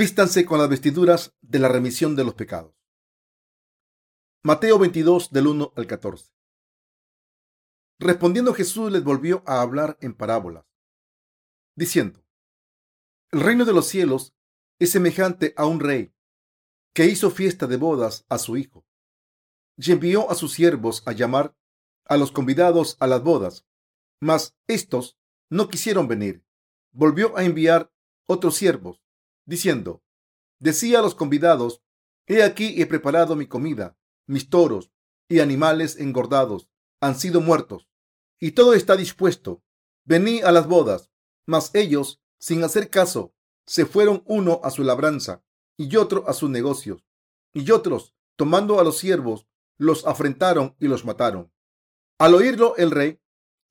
Vístanse con las vestiduras de la remisión de los pecados. Mateo 22 del 1 al 14. Respondiendo Jesús les volvió a hablar en parábolas, diciendo, El reino de los cielos es semejante a un rey que hizo fiesta de bodas a su hijo y envió a sus siervos a llamar a los convidados a las bodas, mas estos no quisieron venir. Volvió a enviar otros siervos, diciendo, decía a los convidados, he aquí he preparado mi comida, mis toros y animales engordados han sido muertos, y todo está dispuesto. Vení a las bodas, mas ellos, sin hacer caso, se fueron uno a su labranza y otro a sus negocios, y otros, tomando a los siervos, los afrentaron y los mataron. Al oírlo el rey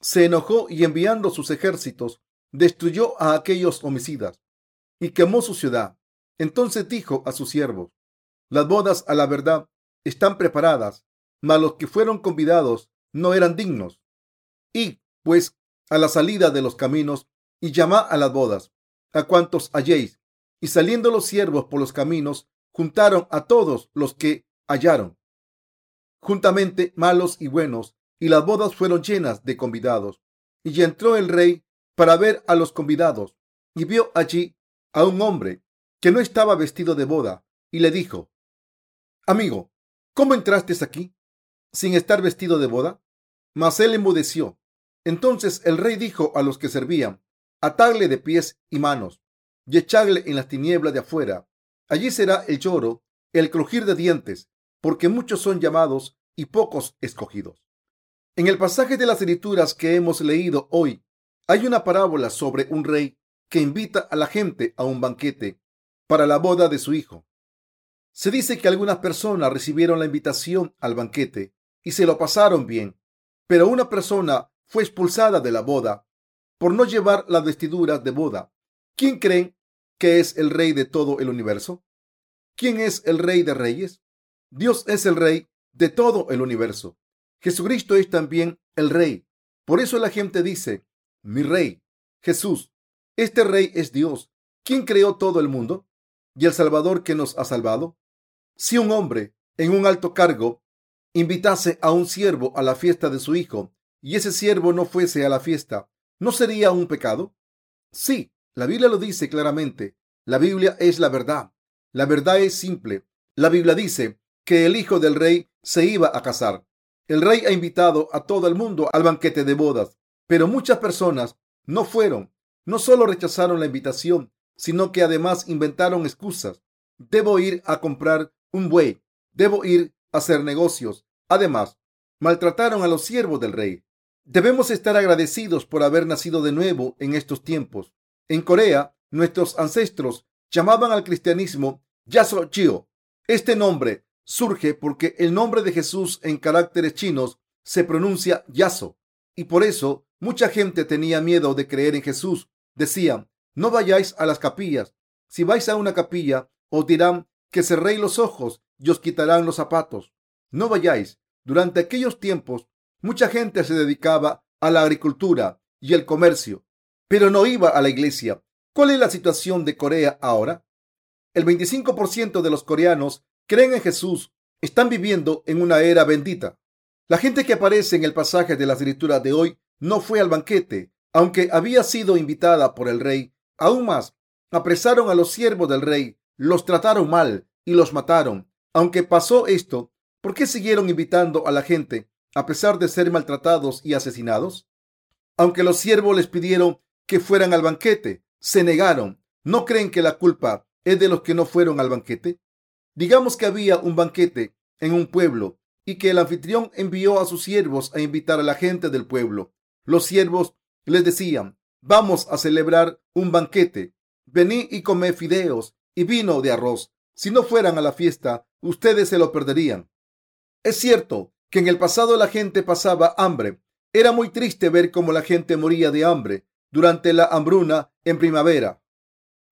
se enojó y enviando sus ejércitos destruyó a aquellos homicidas y quemó su ciudad. Entonces dijo a sus siervos, las bodas a la verdad están preparadas, mas los que fueron convidados no eran dignos. Y, pues, a la salida de los caminos y llamad a las bodas, a cuantos halléis. Y saliendo los siervos por los caminos, juntaron a todos los que hallaron juntamente malos y buenos, y las bodas fueron llenas de convidados. Y entró el rey para ver a los convidados, y vio allí a un hombre que no estaba vestido de boda, y le dijo, Amigo, ¿cómo entraste aquí sin estar vestido de boda? Mas él enmudeció. Entonces el rey dijo a los que servían, Atadle de pies y manos, y echadle en las tinieblas de afuera. Allí será el lloro, el crujir de dientes, porque muchos son llamados y pocos escogidos. En el pasaje de las escrituras que hemos leído hoy, hay una parábola sobre un rey que invita a la gente a un banquete para la boda de su hijo. Se dice que algunas personas recibieron la invitación al banquete y se lo pasaron bien, pero una persona fue expulsada de la boda por no llevar las vestiduras de boda. ¿Quién creen que es el rey de todo el universo? ¿Quién es el rey de reyes? Dios es el rey de todo el universo. Jesucristo es también el rey. Por eso la gente dice, mi rey, Jesús, este rey es Dios. ¿Quién creó todo el mundo? ¿Y el Salvador que nos ha salvado? Si un hombre en un alto cargo invitase a un siervo a la fiesta de su hijo y ese siervo no fuese a la fiesta, ¿no sería un pecado? Sí, la Biblia lo dice claramente. La Biblia es la verdad. La verdad es simple. La Biblia dice, que el hijo del rey se iba a casar. El rey ha invitado a todo el mundo al banquete de bodas, pero muchas personas no fueron. No solo rechazaron la invitación, sino que además inventaron excusas. Debo ir a comprar un buey. Debo ir a hacer negocios. Además, maltrataron a los siervos del rey. Debemos estar agradecidos por haber nacido de nuevo en estos tiempos. En Corea, nuestros ancestros llamaban al cristianismo Yaso-chio. Este nombre surge porque el nombre de Jesús en caracteres chinos se pronuncia Yaso y por eso mucha gente tenía miedo de creer en Jesús. Decían, no vayáis a las capillas. Si vais a una capilla, os dirán que cerréis los ojos y os quitarán los zapatos. No vayáis. Durante aquellos tiempos, mucha gente se dedicaba a la agricultura y el comercio, pero no iba a la iglesia. ¿Cuál es la situación de Corea ahora? El 25% de los coreanos creen en Jesús están viviendo en una era bendita. La gente que aparece en el pasaje de la escritura de hoy no fue al banquete, aunque había sido invitada por el rey. Aún más, apresaron a los siervos del rey, los trataron mal y los mataron. Aunque pasó esto, ¿por qué siguieron invitando a la gente a pesar de ser maltratados y asesinados? Aunque los siervos les pidieron que fueran al banquete, se negaron. ¿No creen que la culpa es de los que no fueron al banquete? Digamos que había un banquete en un pueblo y que el anfitrión envió a sus siervos a invitar a la gente del pueblo. Los siervos les decían, vamos a celebrar un banquete. Vení y comé fideos y vino de arroz. Si no fueran a la fiesta, ustedes se lo perderían. Es cierto que en el pasado la gente pasaba hambre. Era muy triste ver cómo la gente moría de hambre durante la hambruna en primavera.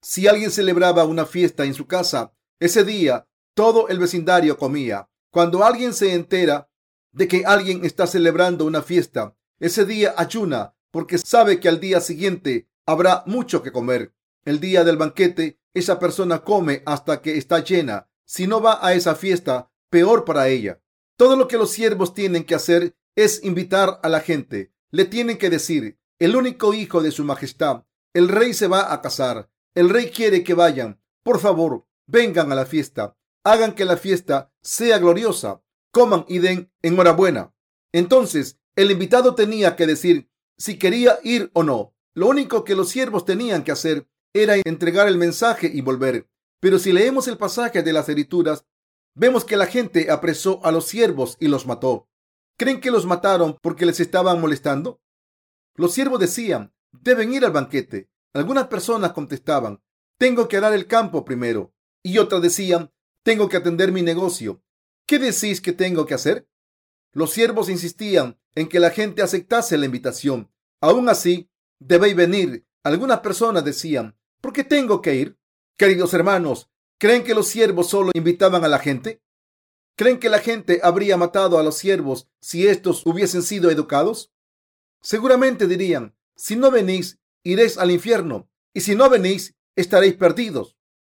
Si alguien celebraba una fiesta en su casa, ese día todo el vecindario comía. Cuando alguien se entera de que alguien está celebrando una fiesta, ese día ayuna porque sabe que al día siguiente habrá mucho que comer. El día del banquete esa persona come hasta que está llena. Si no va a esa fiesta, peor para ella. Todo lo que los siervos tienen que hacer es invitar a la gente. Le tienen que decir, el único hijo de su majestad, el rey se va a casar. El rey quiere que vayan. Por favor, vengan a la fiesta. Hagan que la fiesta sea gloriosa. Coman y den enhorabuena. Entonces, el invitado tenía que decir si quería ir o no. Lo único que los siervos tenían que hacer era entregar el mensaje y volver. Pero si leemos el pasaje de las escrituras, vemos que la gente apresó a los siervos y los mató. ¿Creen que los mataron porque les estaban molestando? Los siervos decían, deben ir al banquete. Algunas personas contestaban, tengo que arar el campo primero. Y otras decían, tengo que atender mi negocio. ¿Qué decís que tengo que hacer? Los siervos insistían en que la gente aceptase la invitación. Aún así, debéis venir. Algunas personas decían, ¿por qué tengo que ir? Queridos hermanos, ¿creen que los siervos solo invitaban a la gente? ¿Creen que la gente habría matado a los siervos si estos hubiesen sido educados? Seguramente dirían, si no venís, iréis al infierno, y si no venís, estaréis perdidos.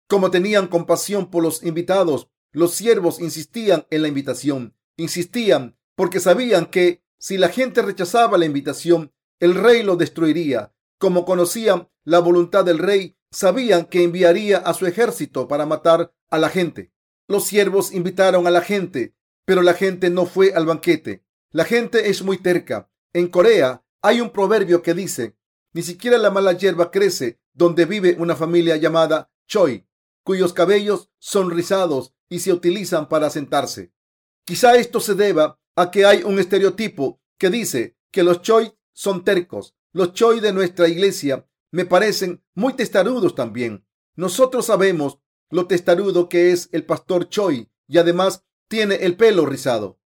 Como tenían compasión por los invitados, los siervos insistían en la invitación, insistían porque sabían que si la gente rechazaba la invitación, el rey lo destruiría. Como conocían la voluntad del rey, sabían que enviaría a su ejército para matar a la gente. Los siervos invitaron a la gente, pero la gente no fue al banquete. La gente es muy terca. En Corea hay un proverbio que dice, ni siquiera la mala hierba crece donde vive una familia llamada Choi, cuyos cabellos son rizados y se utilizan para sentarse. Quizá esto se deba a que hay un estereotipo que dice que los Choi son tercos. Los Choi de nuestra iglesia me parecen muy testarudos también. Nosotros sabemos lo testarudo que es el pastor Choi y además tiene el pelo rizado.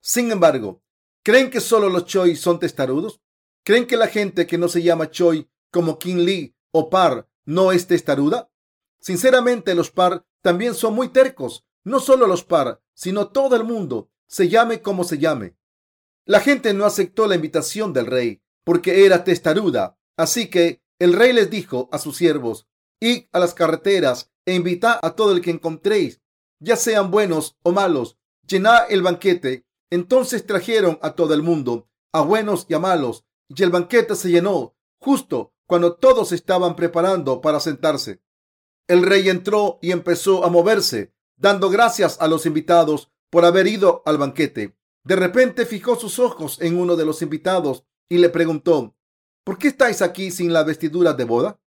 Sin embargo, ¿creen que solo los Choi son testarudos? ¿Creen que la gente que no se llama Choi como King Lee o Par no es testaruda? Sinceramente, los Par también son muy tercos. No solo los Par, sino todo el mundo, se llame como se llame. La gente no aceptó la invitación del rey porque era testaruda. Así que el rey les dijo a sus siervos, id a las carreteras e invitad a todo el que encontréis, ya sean buenos o malos, llenad el banquete. Entonces trajeron a todo el mundo, a buenos y a malos, y el banquete se llenó justo cuando todos estaban preparando para sentarse. El rey entró y empezó a moverse, dando gracias a los invitados por haber ido al banquete. De repente fijó sus ojos en uno de los invitados y le preguntó, ¿por qué estáis aquí sin la vestidura de boda?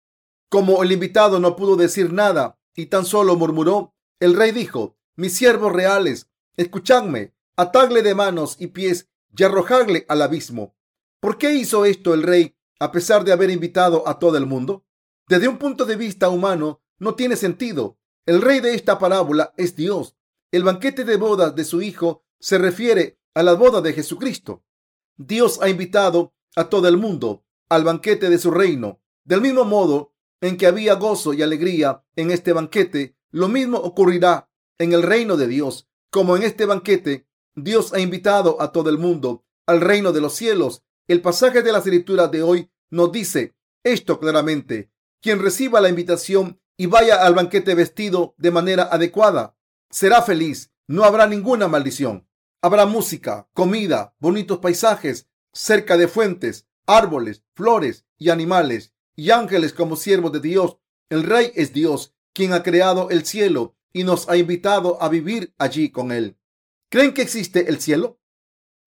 Como el invitado no pudo decir nada y tan solo murmuró, el rey dijo, mis siervos reales, escuchadme, atadle de manos y pies y arrojadle al abismo. ¿Por qué hizo esto el rey a pesar de haber invitado a todo el mundo? Desde un punto de vista humano, no tiene sentido. El rey de esta parábola es Dios. El banquete de bodas de su hijo se refiere a la boda de Jesucristo. Dios ha invitado a todo el mundo al banquete de su reino. Del mismo modo en que había gozo y alegría en este banquete, lo mismo ocurrirá en el reino de Dios. Como en este banquete, Dios ha invitado a todo el mundo al reino de los cielos. El pasaje de la escritura de hoy nos dice esto claramente. Quien reciba la invitación y vaya al banquete vestido de manera adecuada, será feliz. No habrá ninguna maldición. Habrá música, comida, bonitos paisajes, cerca de fuentes, árboles, flores y animales, y ángeles como siervos de Dios. El Rey es Dios, quien ha creado el cielo y nos ha invitado a vivir allí con Él. ¿Creen que existe el cielo?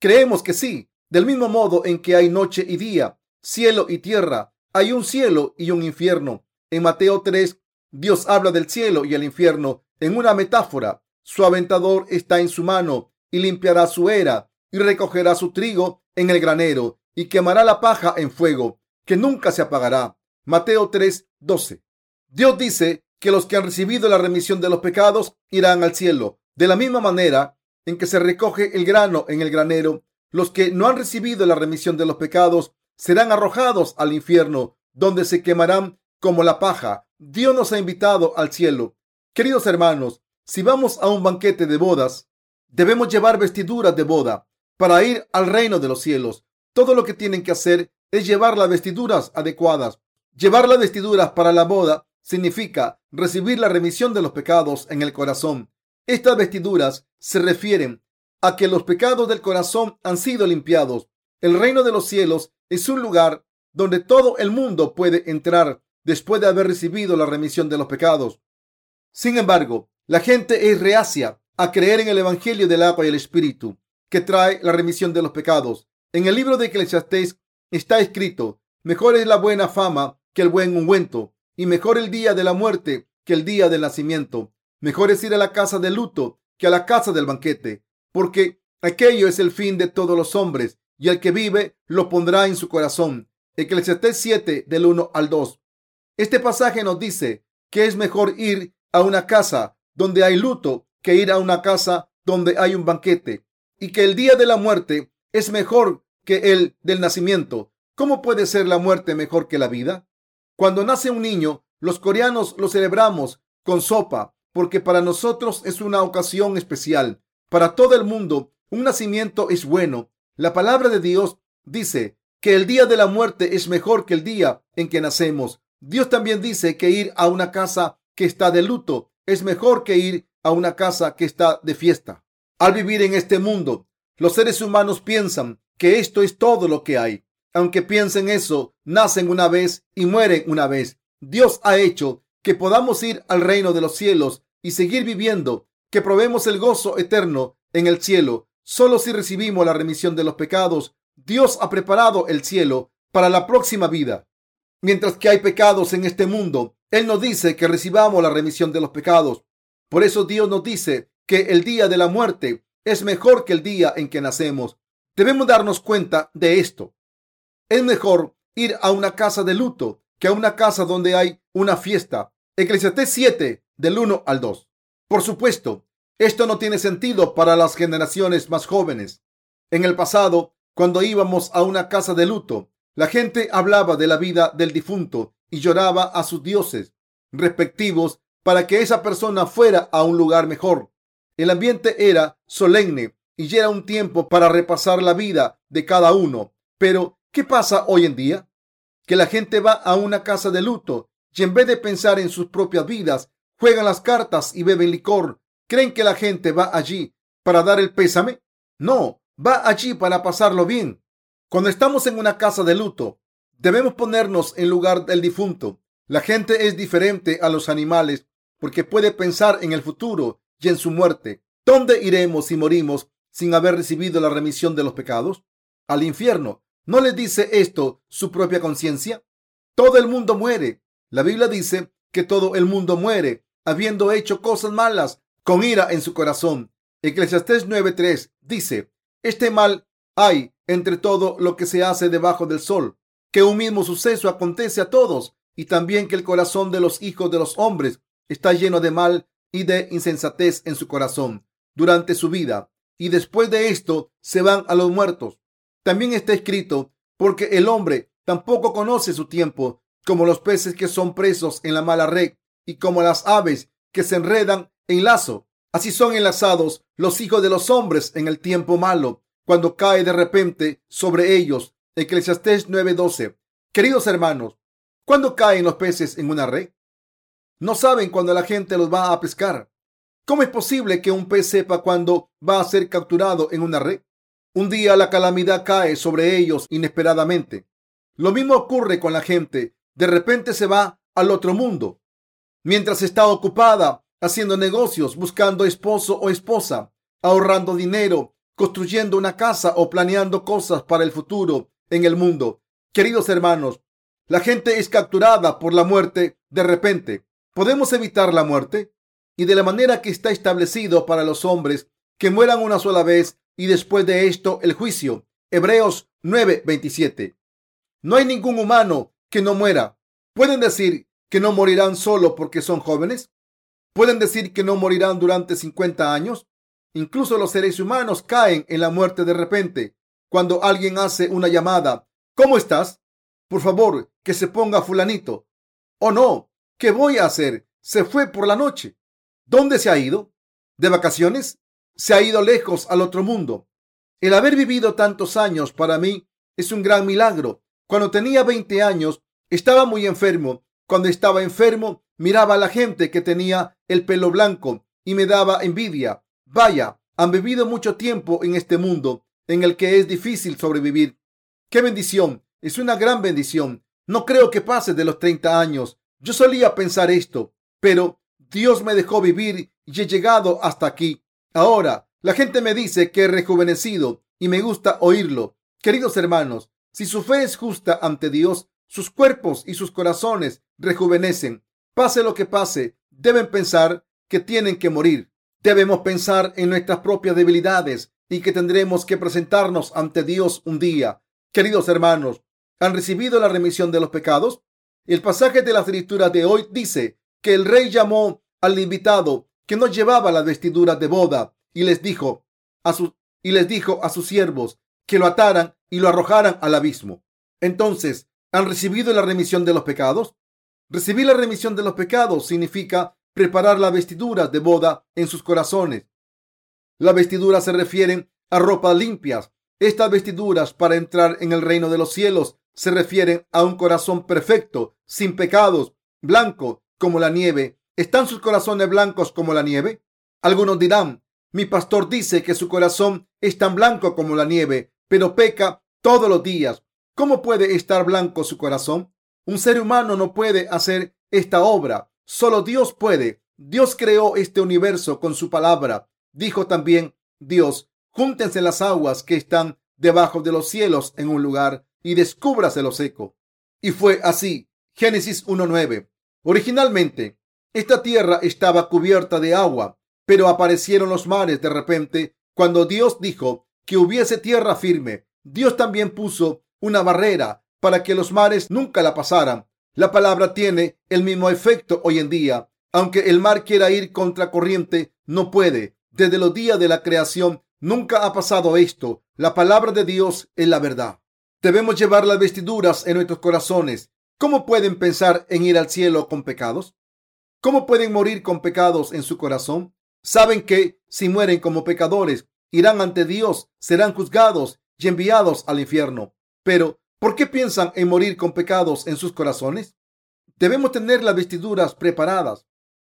Creemos que sí. Del mismo modo en que hay noche y día, cielo y tierra, hay un cielo y un infierno. En Mateo 3, Dios habla del cielo y el infierno en una metáfora. Su aventador está en su mano y limpiará su era y recogerá su trigo en el granero y quemará la paja en fuego que nunca se apagará. Mateo 3, 12. Dios dice que los que han recibido la remisión de los pecados irán al cielo. De la misma manera en que se recoge el grano en el granero, los que no han recibido la remisión de los pecados serán arrojados al infierno, donde se quemarán como la paja. Dios nos ha invitado al cielo. Queridos hermanos, si vamos a un banquete de bodas, Debemos llevar vestiduras de boda para ir al reino de los cielos. Todo lo que tienen que hacer es llevar las vestiduras adecuadas. Llevar las vestiduras para la boda significa recibir la remisión de los pecados en el corazón. Estas vestiduras se refieren a que los pecados del corazón han sido limpiados. El reino de los cielos es un lugar donde todo el mundo puede entrar después de haber recibido la remisión de los pecados. Sin embargo, la gente es reacia a creer en el Evangelio del agua y el Espíritu, que trae la remisión de los pecados. En el libro de Eclesiastés está escrito, mejor es la buena fama que el buen ungüento, y mejor el día de la muerte que el día del nacimiento. Mejor es ir a la casa de luto que a la casa del banquete, porque aquello es el fin de todos los hombres, y el que vive lo pondrá en su corazón. Eclesiastés 7 del 1 al 2. Este pasaje nos dice que es mejor ir a una casa donde hay luto que ir a una casa donde hay un banquete y que el día de la muerte es mejor que el del nacimiento. ¿Cómo puede ser la muerte mejor que la vida? Cuando nace un niño, los coreanos lo celebramos con sopa porque para nosotros es una ocasión especial. Para todo el mundo, un nacimiento es bueno. La palabra de Dios dice que el día de la muerte es mejor que el día en que nacemos. Dios también dice que ir a una casa que está de luto es mejor que ir a una casa que está de fiesta. Al vivir en este mundo, los seres humanos piensan que esto es todo lo que hay. Aunque piensen eso, nacen una vez y mueren una vez. Dios ha hecho que podamos ir al reino de los cielos y seguir viviendo, que probemos el gozo eterno en el cielo. Solo si recibimos la remisión de los pecados, Dios ha preparado el cielo para la próxima vida. Mientras que hay pecados en este mundo, él nos dice que recibamos la remisión de los pecados. Por eso Dios nos dice que el día de la muerte es mejor que el día en que nacemos. Debemos darnos cuenta de esto. Es mejor ir a una casa de luto que a una casa donde hay una fiesta. Eclesiastés 7, del 1 al 2. Por supuesto, esto no tiene sentido para las generaciones más jóvenes. En el pasado, cuando íbamos a una casa de luto, la gente hablaba de la vida del difunto y lloraba a sus dioses respectivos para que esa persona fuera a un lugar mejor. El ambiente era solemne y era un tiempo para repasar la vida de cada uno. Pero, ¿qué pasa hoy en día? Que la gente va a una casa de luto y en vez de pensar en sus propias vidas, juegan las cartas y beben licor. ¿Creen que la gente va allí para dar el pésame? No, va allí para pasarlo bien. Cuando estamos en una casa de luto, Debemos ponernos en lugar del difunto. La gente es diferente a los animales porque puede pensar en el futuro y en su muerte. ¿Dónde iremos si morimos sin haber recibido la remisión de los pecados? Al infierno. ¿No le dice esto su propia conciencia? Todo el mundo muere. La Biblia dice que todo el mundo muere habiendo hecho cosas malas con ira en su corazón. Eclesiastés 9:3 dice, este mal hay entre todo lo que se hace debajo del sol que un mismo suceso acontece a todos y también que el corazón de los hijos de los hombres está lleno de mal y de insensatez en su corazón durante su vida y después de esto se van a los muertos. También está escrito porque el hombre tampoco conoce su tiempo como los peces que son presos en la mala red y como las aves que se enredan en lazo. Así son enlazados los hijos de los hombres en el tiempo malo, cuando cae de repente sobre ellos Eclesiastés 9:12. Queridos hermanos, ¿cuándo caen los peces en una red? No saben cuándo la gente los va a pescar. ¿Cómo es posible que un pez sepa cuándo va a ser capturado en una red? Un día la calamidad cae sobre ellos inesperadamente. Lo mismo ocurre con la gente. De repente se va al otro mundo. Mientras está ocupada haciendo negocios, buscando esposo o esposa, ahorrando dinero, construyendo una casa o planeando cosas para el futuro en el mundo. Queridos hermanos, la gente es capturada por la muerte de repente. ¿Podemos evitar la muerte? Y de la manera que está establecido para los hombres que mueran una sola vez y después de esto el juicio. Hebreos 9:27. No hay ningún humano que no muera. ¿Pueden decir que no morirán solo porque son jóvenes? ¿Pueden decir que no morirán durante 50 años? Incluso los seres humanos caen en la muerte de repente cuando alguien hace una llamada. ¿Cómo estás? Por favor, que se ponga fulanito. Oh, no. ¿Qué voy a hacer? Se fue por la noche. ¿Dónde se ha ido? ¿De vacaciones? Se ha ido lejos al otro mundo. El haber vivido tantos años para mí es un gran milagro. Cuando tenía 20 años, estaba muy enfermo. Cuando estaba enfermo, miraba a la gente que tenía el pelo blanco y me daba envidia. Vaya, han vivido mucho tiempo en este mundo en el que es difícil sobrevivir. ¡Qué bendición! Es una gran bendición. No creo que pase de los 30 años. Yo solía pensar esto, pero Dios me dejó vivir y he llegado hasta aquí. Ahora, la gente me dice que he rejuvenecido y me gusta oírlo. Queridos hermanos, si su fe es justa ante Dios, sus cuerpos y sus corazones rejuvenecen. Pase lo que pase, deben pensar que tienen que morir. Debemos pensar en nuestras propias debilidades y que tendremos que presentarnos ante Dios un día. Queridos hermanos, ¿han recibido la remisión de los pecados? El pasaje de la escritura de hoy dice que el rey llamó al invitado que no llevaba las vestiduras de boda y les dijo a sus y les dijo a sus siervos que lo ataran y lo arrojaran al abismo. Entonces, ¿han recibido la remisión de los pecados? Recibir la remisión de los pecados significa preparar las vestiduras de boda en sus corazones. Las vestiduras se refieren a ropas limpias. Estas vestiduras para entrar en el reino de los cielos se refieren a un corazón perfecto, sin pecados, blanco como la nieve. ¿Están sus corazones blancos como la nieve? Algunos dirán, mi pastor dice que su corazón es tan blanco como la nieve, pero peca todos los días. ¿Cómo puede estar blanco su corazón? Un ser humano no puede hacer esta obra. Solo Dios puede. Dios creó este universo con su palabra. Dijo también Dios, júntense las aguas que están debajo de los cielos en un lugar y descúbrase lo seco. Y fue así. Génesis 1.9. Originalmente, esta tierra estaba cubierta de agua, pero aparecieron los mares de repente cuando Dios dijo que hubiese tierra firme. Dios también puso una barrera para que los mares nunca la pasaran. La palabra tiene el mismo efecto hoy en día. Aunque el mar quiera ir contra corriente, no puede. Desde los días de la creación nunca ha pasado esto. La palabra de Dios es la verdad. Debemos llevar las vestiduras en nuestros corazones. ¿Cómo pueden pensar en ir al cielo con pecados? ¿Cómo pueden morir con pecados en su corazón? Saben que si mueren como pecadores, irán ante Dios, serán juzgados y enviados al infierno. Pero ¿Por qué piensan en morir con pecados en sus corazones? Debemos tener las vestiduras preparadas.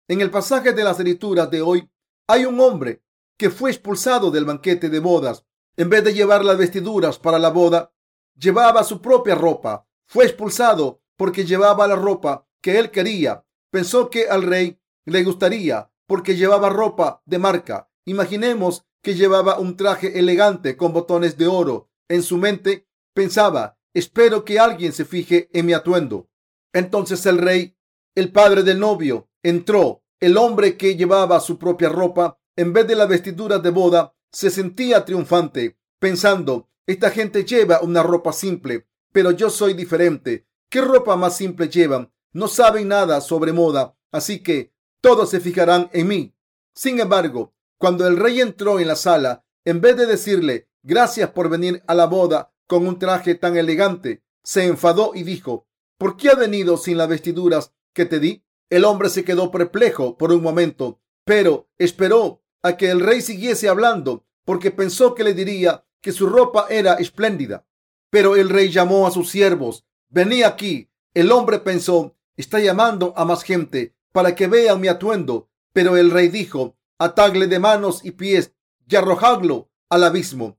En el pasaje de las escrituras de hoy hay un hombre que fue expulsado del banquete de bodas. En vez de llevar las vestiduras para la boda, llevaba su propia ropa. Fue expulsado porque llevaba la ropa que él quería. Pensó que al rey le gustaría porque llevaba ropa de marca. Imaginemos que llevaba un traje elegante con botones de oro. En su mente pensaba Espero que alguien se fije en mi atuendo. Entonces el rey, el padre del novio, entró. El hombre que llevaba su propia ropa, en vez de las vestiduras de boda, se sentía triunfante, pensando, esta gente lleva una ropa simple, pero yo soy diferente. ¿Qué ropa más simple llevan? No saben nada sobre moda, así que todos se fijarán en mí. Sin embargo, cuando el rey entró en la sala, en vez de decirle gracias por venir a la boda, con un traje tan elegante, se enfadó y dijo, ¿por qué ha venido sin las vestiduras que te di? El hombre se quedó perplejo por un momento, pero esperó a que el rey siguiese hablando, porque pensó que le diría que su ropa era espléndida. Pero el rey llamó a sus siervos. Vení aquí. El hombre pensó, está llamando a más gente para que vean mi atuendo. Pero el rey dijo, atadle de manos y pies y arrojadlo al abismo.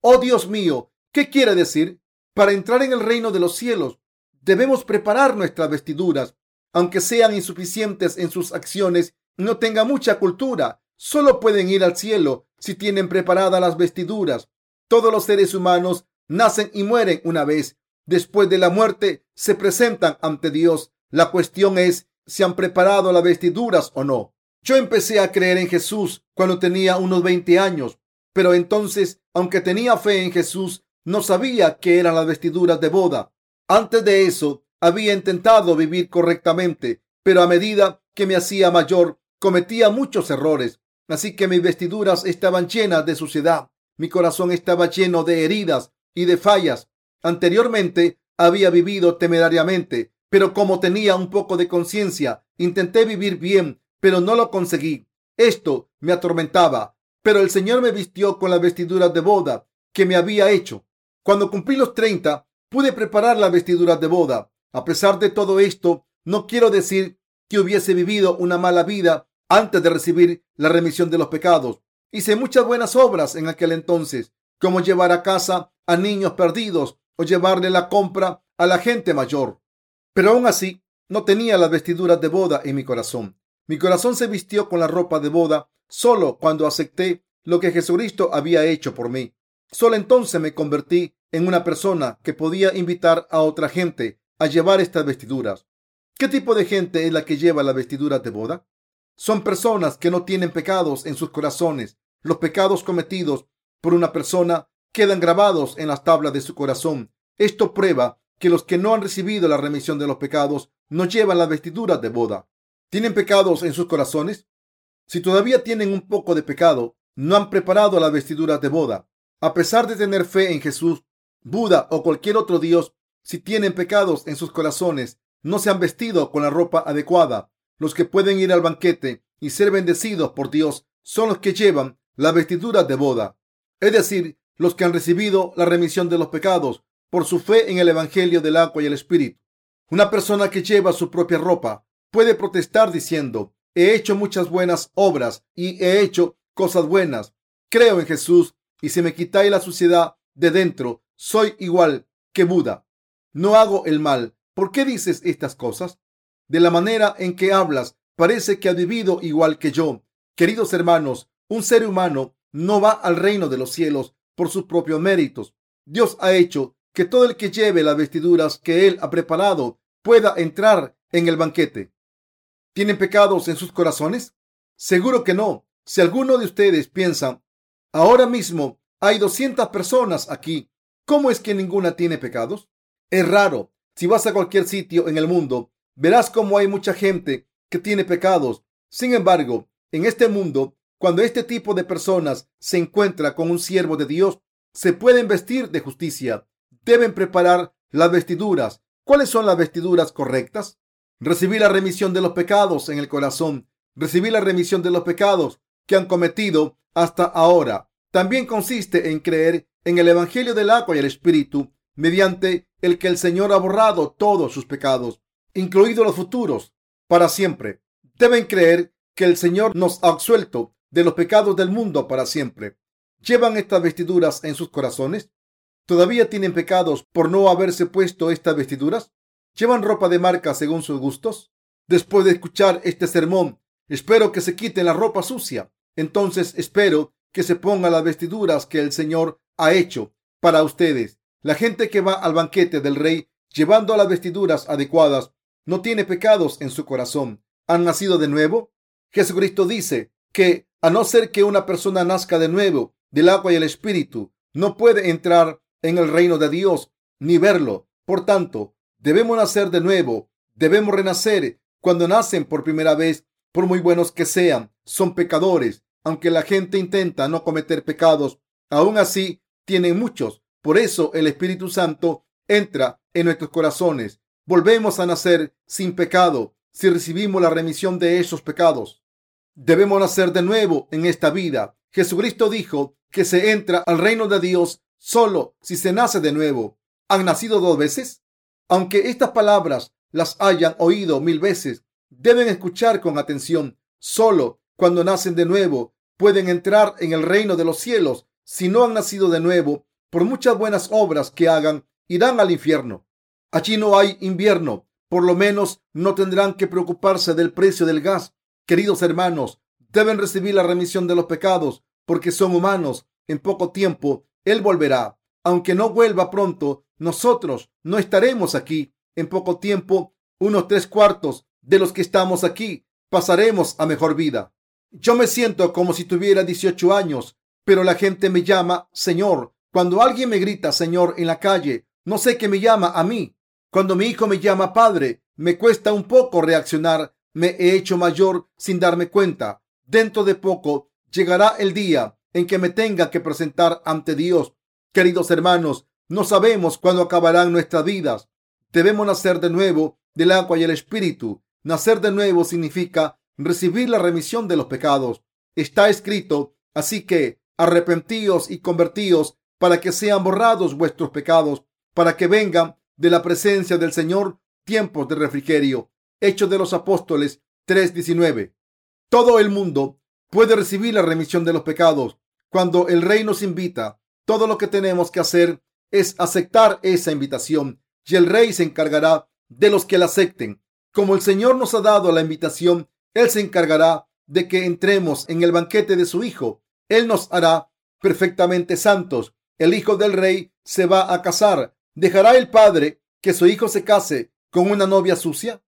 Oh Dios mío, ¿Qué quiere decir? Para entrar en el reino de los cielos, debemos preparar nuestras vestiduras, aunque sean insuficientes en sus acciones no tengan mucha cultura. Solo pueden ir al cielo si tienen preparadas las vestiduras. Todos los seres humanos nacen y mueren una vez. Después de la muerte se presentan ante Dios. La cuestión es si han preparado las vestiduras o no. Yo empecé a creer en Jesús cuando tenía unos 20 años, pero entonces, aunque tenía fe en Jesús, no sabía que eran las vestiduras de boda. Antes de eso, había intentado vivir correctamente, pero a medida que me hacía mayor, cometía muchos errores. Así que mis vestiduras estaban llenas de suciedad. Mi corazón estaba lleno de heridas y de fallas. Anteriormente había vivido temerariamente, pero como tenía un poco de conciencia, intenté vivir bien, pero no lo conseguí. Esto me atormentaba, pero el Señor me vistió con las vestiduras de boda que me había hecho. Cuando cumplí los 30, pude preparar las vestiduras de boda. A pesar de todo esto, no quiero decir que hubiese vivido una mala vida antes de recibir la remisión de los pecados. Hice muchas buenas obras en aquel entonces, como llevar a casa a niños perdidos o llevarle la compra a la gente mayor. Pero aún así, no tenía las vestiduras de boda en mi corazón. Mi corazón se vistió con la ropa de boda solo cuando acepté lo que Jesucristo había hecho por mí. Solo entonces me convertí en una persona que podía invitar a otra gente a llevar estas vestiduras. ¿Qué tipo de gente es la que lleva las vestiduras de boda? Son personas que no tienen pecados en sus corazones. Los pecados cometidos por una persona quedan grabados en las tablas de su corazón. Esto prueba que los que no han recibido la remisión de los pecados no llevan las vestiduras de boda. ¿Tienen pecados en sus corazones? Si todavía tienen un poco de pecado, no han preparado las vestiduras de boda. A pesar de tener fe en Jesús, Buda o cualquier otro Dios, si tienen pecados en sus corazones, no se han vestido con la ropa adecuada. Los que pueden ir al banquete y ser bendecidos por Dios son los que llevan las vestiduras de boda, es decir, los que han recibido la remisión de los pecados por su fe en el Evangelio del agua y el Espíritu. Una persona que lleva su propia ropa puede protestar diciendo, he hecho muchas buenas obras y he hecho cosas buenas. Creo en Jesús y si me quitáis la suciedad de dentro, soy igual que Buda. No hago el mal. ¿Por qué dices estas cosas? De la manera en que hablas, parece que has vivido igual que yo. Queridos hermanos, un ser humano no va al reino de los cielos por sus propios méritos. Dios ha hecho que todo el que lleve las vestiduras que Él ha preparado pueda entrar en el banquete. ¿Tienen pecados en sus corazones? Seguro que no. Si alguno de ustedes piensa, ahora mismo hay 200 personas aquí, ¿cómo es que ninguna tiene pecados? Es raro. Si vas a cualquier sitio en el mundo, verás cómo hay mucha gente que tiene pecados. Sin embargo, en este mundo, cuando este tipo de personas se encuentra con un siervo de Dios, se pueden vestir de justicia. Deben preparar las vestiduras. ¿Cuáles son las vestiduras correctas? Recibir la remisión de los pecados en el corazón. Recibir la remisión de los pecados que han cometido hasta ahora. También consiste en creer en el Evangelio del agua y el Espíritu, mediante el que el Señor ha borrado todos sus pecados, incluidos los futuros, para siempre. Deben creer que el Señor nos ha absuelto de los pecados del mundo para siempre. ¿Llevan estas vestiduras en sus corazones? ¿Todavía tienen pecados por no haberse puesto estas vestiduras? ¿Llevan ropa de marca según sus gustos? Después de escuchar este sermón, espero que se quiten la ropa sucia. Entonces espero que se pongan las vestiduras que el Señor ha hecho para ustedes. La gente que va al banquete del rey llevando las vestiduras adecuadas no tiene pecados en su corazón. ¿Han nacido de nuevo? Jesucristo dice que a no ser que una persona nazca de nuevo del agua y el espíritu, no puede entrar en el reino de Dios ni verlo. Por tanto, debemos nacer de nuevo, debemos renacer. Cuando nacen por primera vez, por muy buenos que sean, son pecadores. Aunque la gente intenta no cometer pecados, aún así tienen muchos. Por eso el Espíritu Santo entra en nuestros corazones. Volvemos a nacer sin pecado si recibimos la remisión de esos pecados. Debemos nacer de nuevo en esta vida. Jesucristo dijo que se entra al reino de Dios solo si se nace de nuevo. ¿Han nacido dos veces? Aunque estas palabras las hayan oído mil veces, deben escuchar con atención. Solo cuando nacen de nuevo pueden entrar en el reino de los cielos. Si no han nacido de nuevo, por muchas buenas obras que hagan, irán al infierno. Allí no hay invierno. Por lo menos no tendrán que preocuparse del precio del gas. Queridos hermanos, deben recibir la remisión de los pecados porque son humanos. En poco tiempo Él volverá. Aunque no vuelva pronto, nosotros no estaremos aquí. En poco tiempo, unos tres cuartos de los que estamos aquí pasaremos a mejor vida. Yo me siento como si tuviera 18 años, pero la gente me llama Señor. Cuando alguien me grita Señor en la calle, no sé qué me llama a mí. Cuando mi hijo me llama Padre, me cuesta un poco reaccionar. Me he hecho mayor sin darme cuenta. Dentro de poco llegará el día en que me tenga que presentar ante Dios. Queridos hermanos, no sabemos cuándo acabarán nuestras vidas. Debemos nacer de nuevo del agua y el espíritu. Nacer de nuevo significa recibir la remisión de los pecados. Está escrito, así que arrepentíos y convertíos para que sean borrados vuestros pecados, para que vengan de la presencia del Señor tiempos de refrigerio. Hechos de los Apóstoles 3:19. Todo el mundo puede recibir la remisión de los pecados cuando el rey nos invita. Todo lo que tenemos que hacer es aceptar esa invitación y el rey se encargará de los que la acepten. Como el Señor nos ha dado la invitación, Él se encargará de que entremos en el banquete de su Hijo. Él nos hará perfectamente santos. El Hijo del Rey se va a casar. ¿Dejará el Padre que su Hijo se case con una novia sucia?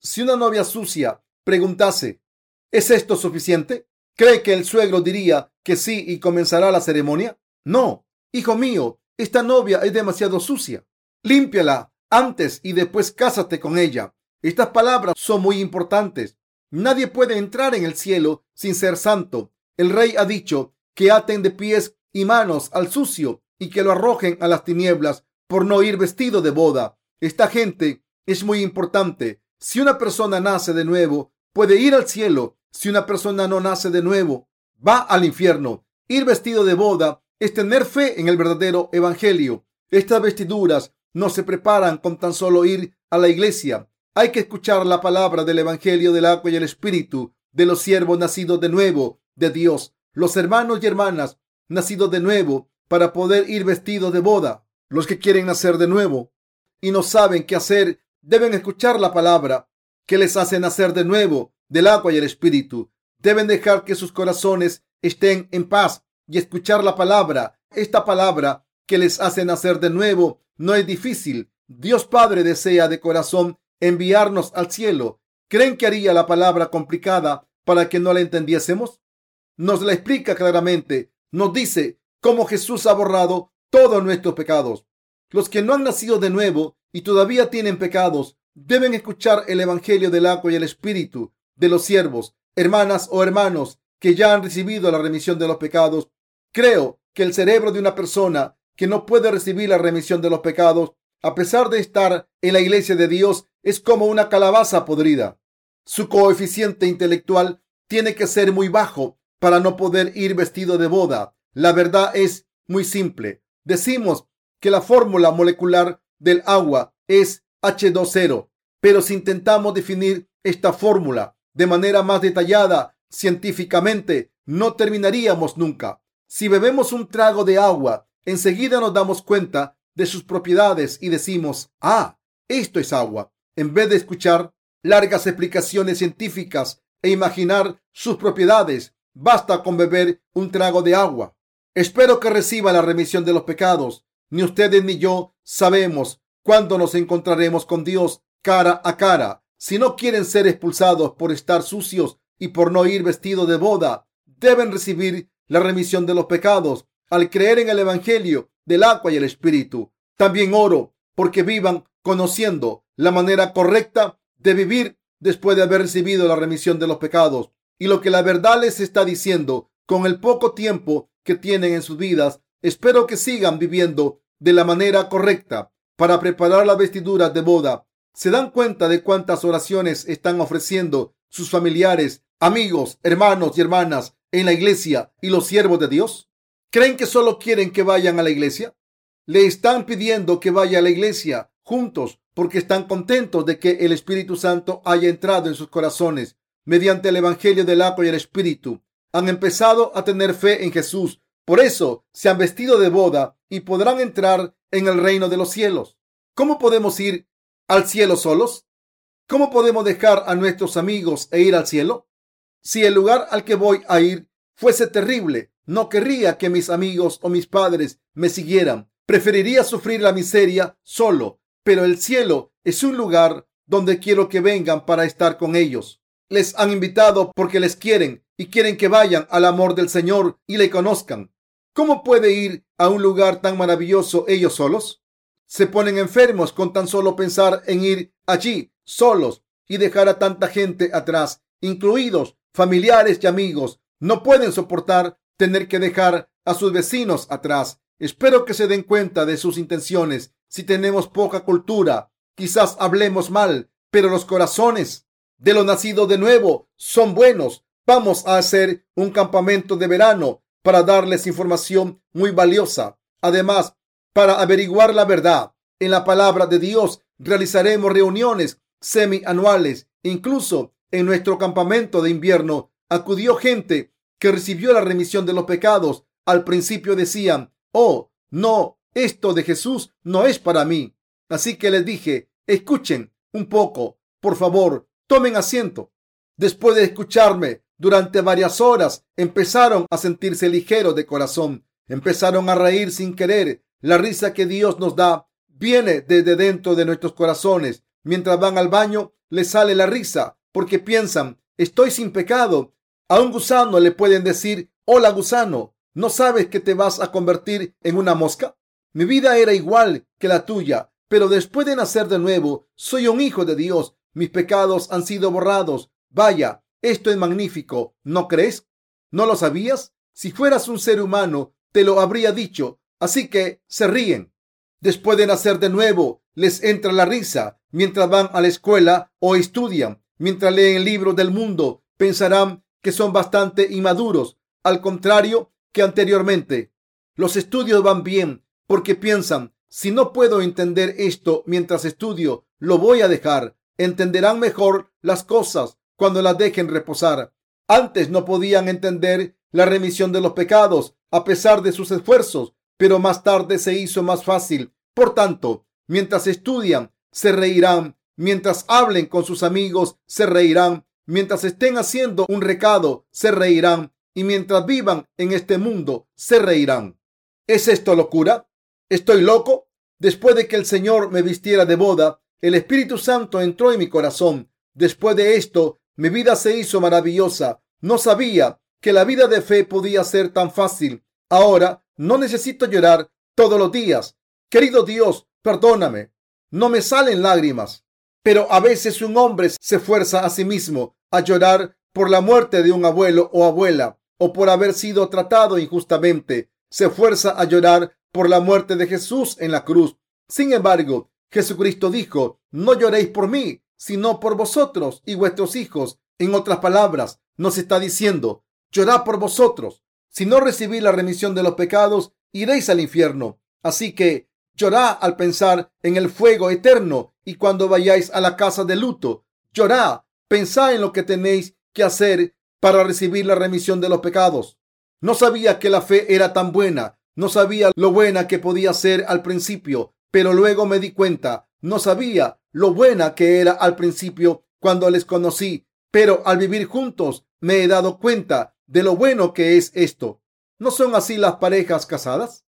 Si una novia sucia preguntase, ¿es esto suficiente? ¿Cree que el suegro diría que sí y comenzará la ceremonia? No, hijo mío, esta novia es demasiado sucia. Límpiala antes y después cásate con ella. Estas palabras son muy importantes. Nadie puede entrar en el cielo sin ser santo. El rey ha dicho que aten de pies y manos al sucio y que lo arrojen a las tinieblas por no ir vestido de boda. Esta gente es muy importante. Si una persona nace de nuevo, puede ir al cielo. Si una persona no nace de nuevo, va al infierno. Ir vestido de boda es tener fe en el verdadero evangelio. Estas vestiduras no se preparan con tan solo ir a la iglesia. Hay que escuchar la palabra del evangelio del agua y el espíritu de los siervos nacidos de nuevo de Dios, los hermanos y hermanas nacidos de nuevo para poder ir vestidos de boda. Los que quieren nacer de nuevo y no saben qué hacer deben escuchar la palabra que les hace nacer de nuevo del agua y el espíritu. Deben dejar que sus corazones estén en paz y escuchar la palabra. Esta palabra que les hace nacer de nuevo no es difícil. Dios Padre desea de corazón enviarnos al cielo. ¿Creen que haría la palabra complicada para que no la entendiésemos? Nos la explica claramente. Nos dice cómo Jesús ha borrado todos nuestros pecados. Los que no han nacido de nuevo y todavía tienen pecados deben escuchar el Evangelio del agua y el Espíritu de los siervos, hermanas o hermanos que ya han recibido la remisión de los pecados. Creo que el cerebro de una persona que no puede recibir la remisión de los pecados, a pesar de estar en la iglesia de Dios, es como una calabaza podrida. Su coeficiente intelectual tiene que ser muy bajo para no poder ir vestido de boda. La verdad es muy simple. Decimos que la fórmula molecular del agua es H2O, pero si intentamos definir esta fórmula de manera más detallada científicamente, no terminaríamos nunca. Si bebemos un trago de agua, enseguida nos damos cuenta de sus propiedades y decimos, ah, esto es agua, en vez de escuchar largas explicaciones científicas e imaginar sus propiedades. Basta con beber un trago de agua. Espero que reciba la remisión de los pecados. Ni ustedes ni yo sabemos cuándo nos encontraremos con Dios cara a cara. Si no quieren ser expulsados por estar sucios y por no ir vestidos de boda, deben recibir la remisión de los pecados al creer en el Evangelio del agua y el Espíritu. También oro porque vivan conociendo la manera correcta de vivir después de haber recibido la remisión de los pecados. Y lo que la verdad les está diciendo con el poco tiempo que tienen en sus vidas, espero que sigan viviendo de la manera correcta para preparar las vestiduras de boda. ¿Se dan cuenta de cuántas oraciones están ofreciendo sus familiares, amigos, hermanos y hermanas en la iglesia y los siervos de Dios? ¿Creen que solo quieren que vayan a la iglesia? Le están pidiendo que vaya a la iglesia juntos porque están contentos de que el Espíritu Santo haya entrado en sus corazones mediante el Evangelio del agua y el Espíritu. Han empezado a tener fe en Jesús. Por eso se han vestido de boda y podrán entrar en el reino de los cielos. ¿Cómo podemos ir al cielo solos? ¿Cómo podemos dejar a nuestros amigos e ir al cielo? Si el lugar al que voy a ir fuese terrible, no querría que mis amigos o mis padres me siguieran. Preferiría sufrir la miseria solo pero el cielo es un lugar donde quiero que vengan para estar con ellos. Les han invitado porque les quieren y quieren que vayan al amor del Señor y le conozcan. ¿Cómo puede ir a un lugar tan maravilloso ellos solos? Se ponen enfermos con tan solo pensar en ir allí solos y dejar a tanta gente atrás, incluidos familiares y amigos. No pueden soportar tener que dejar a sus vecinos atrás. Espero que se den cuenta de sus intenciones si tenemos poca cultura, quizás hablemos mal, pero los corazones de los nacidos de nuevo son buenos. Vamos a hacer un campamento de verano para darles información muy valiosa. Además, para averiguar la verdad en la palabra de Dios, realizaremos reuniones semianuales. Incluso en nuestro campamento de invierno acudió gente que recibió la remisión de los pecados. Al principio decían, oh, no, esto de Jesús no es para mí. Así que les dije, escuchen un poco, por favor, tomen asiento. Después de escucharme durante varias horas, empezaron a sentirse ligeros de corazón, empezaron a reír sin querer. La risa que Dios nos da viene desde dentro de nuestros corazones. Mientras van al baño, les sale la risa porque piensan, estoy sin pecado. A un gusano le pueden decir, hola gusano, ¿no sabes que te vas a convertir en una mosca? Mi vida era igual que la tuya, pero después de nacer de nuevo, soy un hijo de Dios. Mis pecados han sido borrados. Vaya, esto es magnífico, ¿no crees? ¿No lo sabías? Si fueras un ser humano, te lo habría dicho. Así que se ríen. Después de nacer de nuevo, les entra la risa mientras van a la escuela o estudian. Mientras leen libros del mundo, pensarán que son bastante inmaduros, al contrario que anteriormente. Los estudios van bien porque piensan, si no puedo entender esto mientras estudio, lo voy a dejar. Entenderán mejor las cosas cuando las dejen reposar. Antes no podían entender la remisión de los pecados a pesar de sus esfuerzos, pero más tarde se hizo más fácil. Por tanto, mientras estudian, se reirán. Mientras hablen con sus amigos, se reirán. Mientras estén haciendo un recado, se reirán. Y mientras vivan en este mundo, se reirán. ¿Es esto locura? ¿Estoy loco? Después de que el Señor me vistiera de boda, el Espíritu Santo entró en mi corazón. Después de esto, mi vida se hizo maravillosa. No sabía que la vida de fe podía ser tan fácil. Ahora no necesito llorar todos los días. Querido Dios, perdóname. No me salen lágrimas. Pero a veces un hombre se fuerza a sí mismo a llorar por la muerte de un abuelo o abuela o por haber sido tratado injustamente. Se fuerza a llorar por la muerte de Jesús en la cruz. Sin embargo, Jesucristo dijo, no lloréis por mí, sino por vosotros y vuestros hijos. En otras palabras, nos está diciendo, llorad por vosotros. Si no recibís la remisión de los pecados, iréis al infierno. Así que llorad al pensar en el fuego eterno y cuando vayáis a la casa de luto. Llorad, pensad en lo que tenéis que hacer para recibir la remisión de los pecados. No sabía que la fe era tan buena, no sabía lo buena que podía ser al principio, pero luego me di cuenta, no sabía lo buena que era al principio cuando les conocí, pero al vivir juntos me he dado cuenta de lo bueno que es esto. ¿No son así las parejas casadas?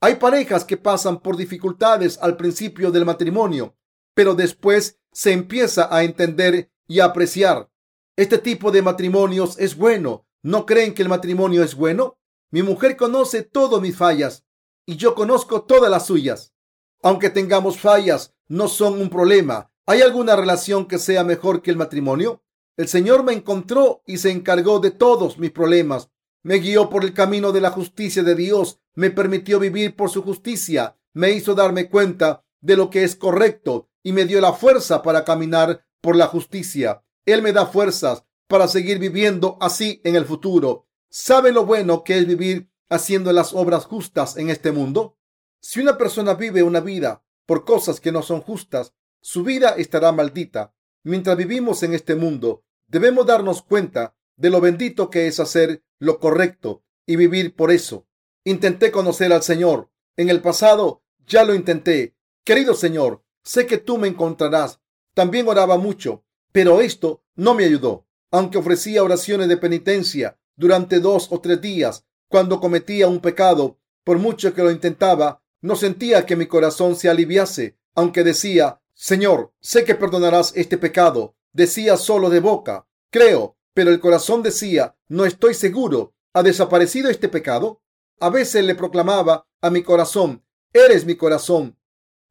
Hay parejas que pasan por dificultades al principio del matrimonio, pero después se empieza a entender y a apreciar. Este tipo de matrimonios es bueno. ¿No creen que el matrimonio es bueno? Mi mujer conoce todas mis fallas y yo conozco todas las suyas. Aunque tengamos fallas, no son un problema. ¿Hay alguna relación que sea mejor que el matrimonio? El Señor me encontró y se encargó de todos mis problemas. Me guió por el camino de la justicia de Dios, me permitió vivir por su justicia, me hizo darme cuenta de lo que es correcto y me dio la fuerza para caminar por la justicia. Él me da fuerzas para seguir viviendo así en el futuro. ¿Sabe lo bueno que es vivir haciendo las obras justas en este mundo? Si una persona vive una vida por cosas que no son justas, su vida estará maldita. Mientras vivimos en este mundo, debemos darnos cuenta de lo bendito que es hacer lo correcto y vivir por eso. Intenté conocer al Señor. En el pasado ya lo intenté. Querido Señor, sé que tú me encontrarás. También oraba mucho, pero esto no me ayudó. Aunque ofrecía oraciones de penitencia durante dos o tres días, cuando cometía un pecado, por mucho que lo intentaba, no sentía que mi corazón se aliviase, aunque decía, Señor, sé que perdonarás este pecado. Decía solo de boca, creo, pero el corazón decía, no estoy seguro. ¿Ha desaparecido este pecado? A veces le proclamaba a mi corazón, eres mi corazón.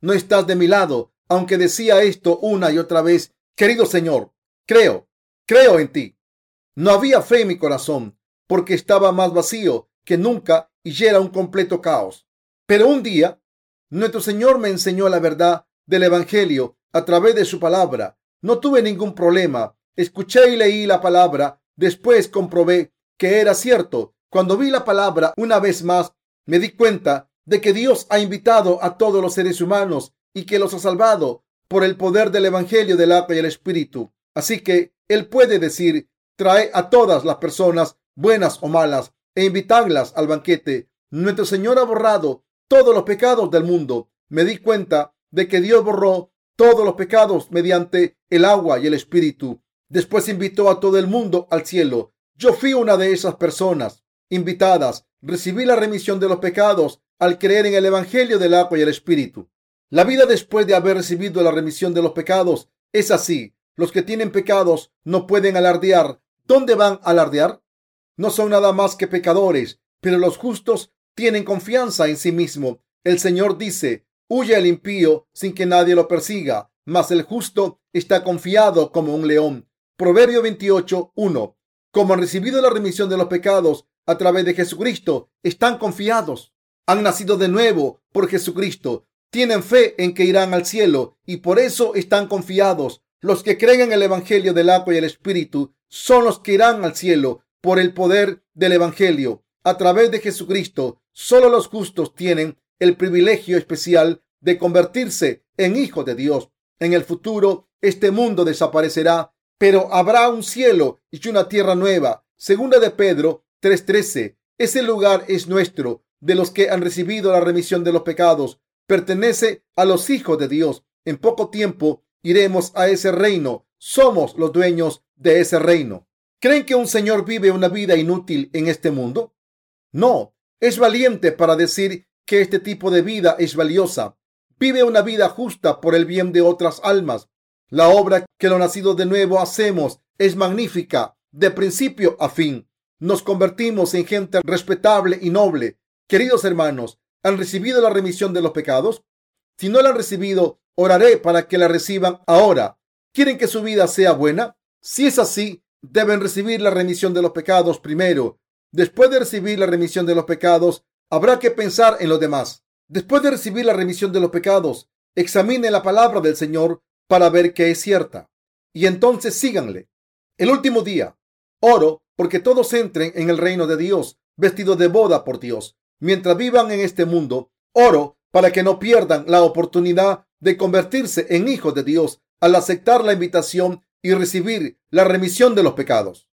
No estás de mi lado, aunque decía esto una y otra vez, querido Señor, creo, creo en ti. No había fe en mi corazón, porque estaba más vacío que nunca y era un completo caos. Pero un día, nuestro Señor me enseñó la verdad del Evangelio a través de su palabra. No tuve ningún problema. Escuché y leí la palabra. Después comprobé que era cierto. Cuando vi la palabra una vez más, me di cuenta de que Dios ha invitado a todos los seres humanos y que los ha salvado. por el poder del Evangelio del agua y el Espíritu. Así que Él puede decir, trae a todas las personas, buenas o malas, e invitarlas al banquete. Nuestro Señor ha borrado todos los pecados del mundo. Me di cuenta de que Dios borró todos los pecados mediante el agua y el Espíritu. Después invitó a todo el mundo al cielo. Yo fui una de esas personas invitadas. Recibí la remisión de los pecados al creer en el Evangelio del agua y el Espíritu. La vida después de haber recibido la remisión de los pecados es así. Los que tienen pecados no pueden alardear. ¿Dónde van a alardear? No son nada más que pecadores, pero los justos tienen confianza en sí mismo. El Señor dice, huye el impío sin que nadie lo persiga, mas el justo está confiado como un león. Proverbio 28, 1. Como han recibido la remisión de los pecados a través de Jesucristo, están confiados. Han nacido de nuevo por Jesucristo tienen fe en que irán al cielo y por eso están confiados. Los que creen en el Evangelio del agua y el Espíritu son los que irán al cielo por el poder del Evangelio. A través de Jesucristo, solo los justos tienen el privilegio especial de convertirse en hijos de Dios. En el futuro, este mundo desaparecerá, pero habrá un cielo y una tierra nueva. Segunda de Pedro 3:13. Ese lugar es nuestro, de los que han recibido la remisión de los pecados pertenece a los hijos de Dios. En poco tiempo iremos a ese reino. Somos los dueños de ese reino. ¿Creen que un señor vive una vida inútil en este mundo? No, es valiente para decir que este tipo de vida es valiosa. Vive una vida justa por el bien de otras almas. La obra que lo nacido de nuevo hacemos es magnífica, de principio a fin. Nos convertimos en gente respetable y noble. Queridos hermanos, han recibido la remisión de los pecados? Si no la han recibido, oraré para que la reciban ahora. ¿Quieren que su vida sea buena? Si es así, deben recibir la remisión de los pecados primero. Después de recibir la remisión de los pecados, habrá que pensar en los demás. Después de recibir la remisión de los pecados, examine la palabra del Señor para ver que es cierta. Y entonces síganle. El último día, oro porque todos entren en el reino de Dios, vestidos de boda por Dios mientras vivan en este mundo. Oro para que no pierdan la oportunidad de convertirse en hijos de Dios al aceptar la invitación y recibir la remisión de los pecados.